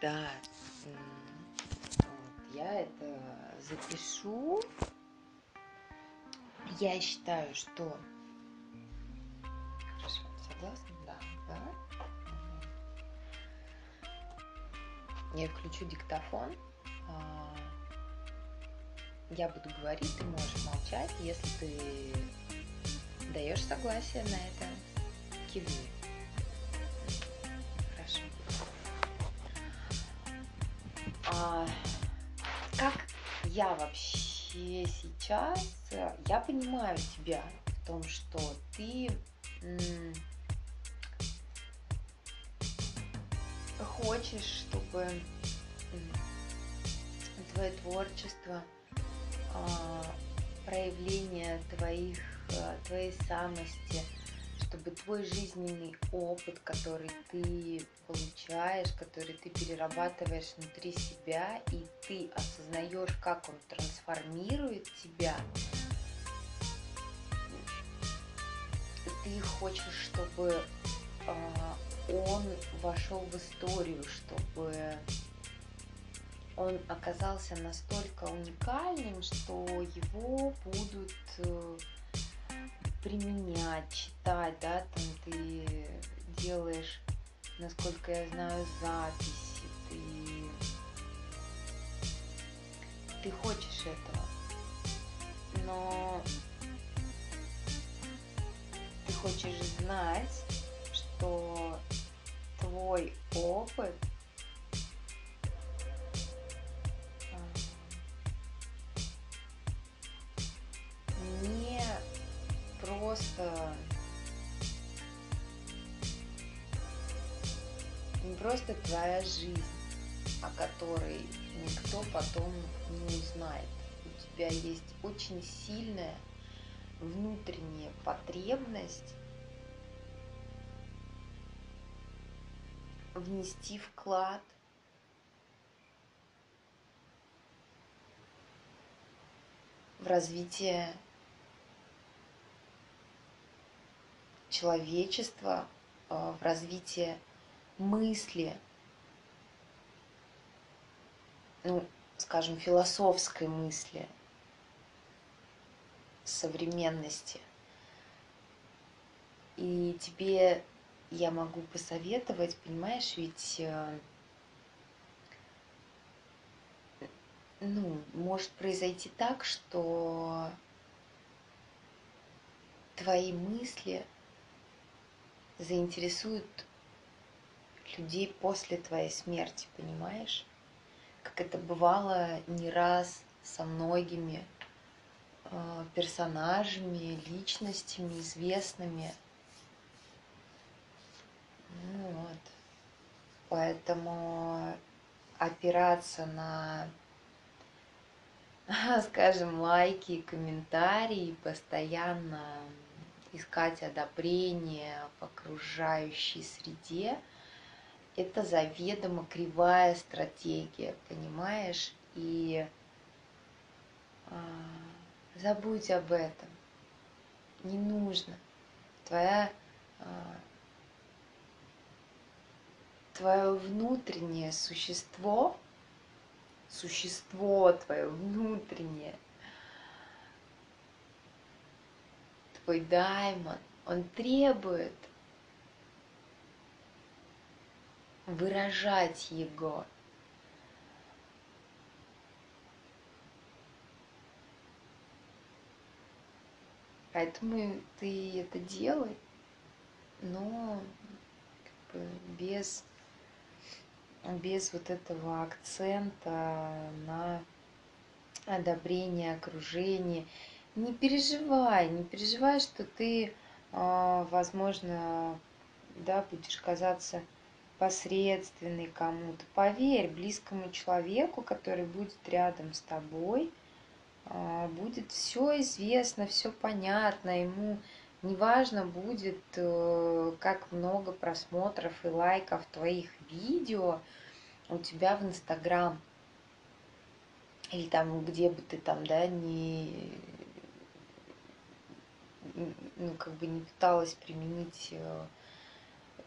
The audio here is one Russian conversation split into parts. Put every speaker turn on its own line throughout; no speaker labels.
Да. Вот, я это запишу. Я считаю, что... Согласна? Да. да. Я включу диктофон. А, я буду говорить, ты можешь молчать, если ты даешь согласие на это, кивни. А, как я вообще сейчас, я понимаю тебя в том, что ты хочешь, чтобы твое творчество, а, проявление твоих, а, твоей самости, чтобы твой жизненный опыт, который ты получаешь, который ты перерабатываешь внутри себя, и ты осознаешь, как он трансформирует тебя, ты хочешь, чтобы а, он вошел в историю, чтобы он оказался настолько уникальным, что его будут э, применять, читать, да, там ты делаешь, насколько я знаю, записи, ты, ты хочешь этого, но ты хочешь знать, что твой опыт не просто твоя жизнь, о которой никто потом не узнает. У тебя есть очень сильная внутренняя потребность внести вклад в развитие человечества, э, в развитие мысли, ну, скажем, философской мысли, современности. И тебе я могу посоветовать, понимаешь, ведь э, ну, может произойти так, что твои мысли заинтересуют людей после твоей смерти, понимаешь? Как это бывало не раз со многими э, персонажами, личностями известными – ну вот. Поэтому опираться на, скажем, лайки комментарии, постоянно искать одобрение в окружающей среде, это заведомо кривая стратегия, понимаешь? И э, забудь об этом. Не нужно. Твоя э, твое внутреннее существо, существо твое внутреннее, твой даймон, он требует выражать его. Поэтому ты это делай, но как бы без без вот этого акцента на одобрение окружения. Не переживай, не переживай, что ты, а, возможно, да, будешь казаться посредственной кому-то. Поверь, близкому человеку, который будет рядом с тобой, а, будет все известно, все понятно, ему неважно будет, э, как много просмотров и лайков твоих видео, у тебя в Инстаграм или там где бы ты там, да, не ну, как бы не пыталась применить э,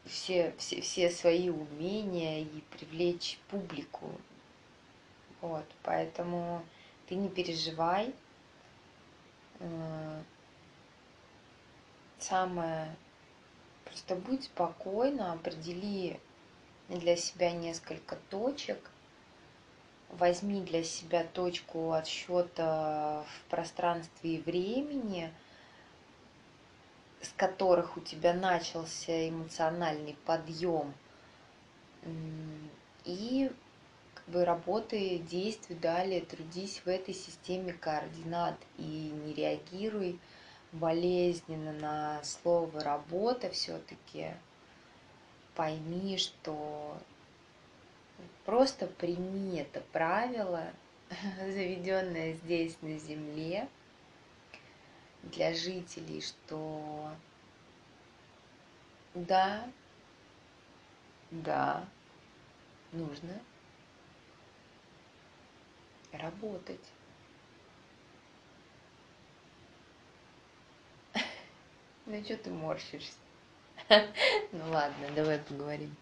все, все, все свои умения и привлечь публику. Вот, поэтому ты не переживай. Э, самое просто будь спокойна, определи для себя несколько точек, возьми для себя точку отсчета в пространстве и времени, с которых у тебя начался эмоциональный подъем, и как бы работай, действуй далее, трудись в этой системе координат и не реагируй болезненно на слово работа все-таки пойми, что просто прими это правило, заведенное здесь на земле для жителей, что да, да, нужно работать. Ну что ты морщишься? Ну ладно, давай поговорим.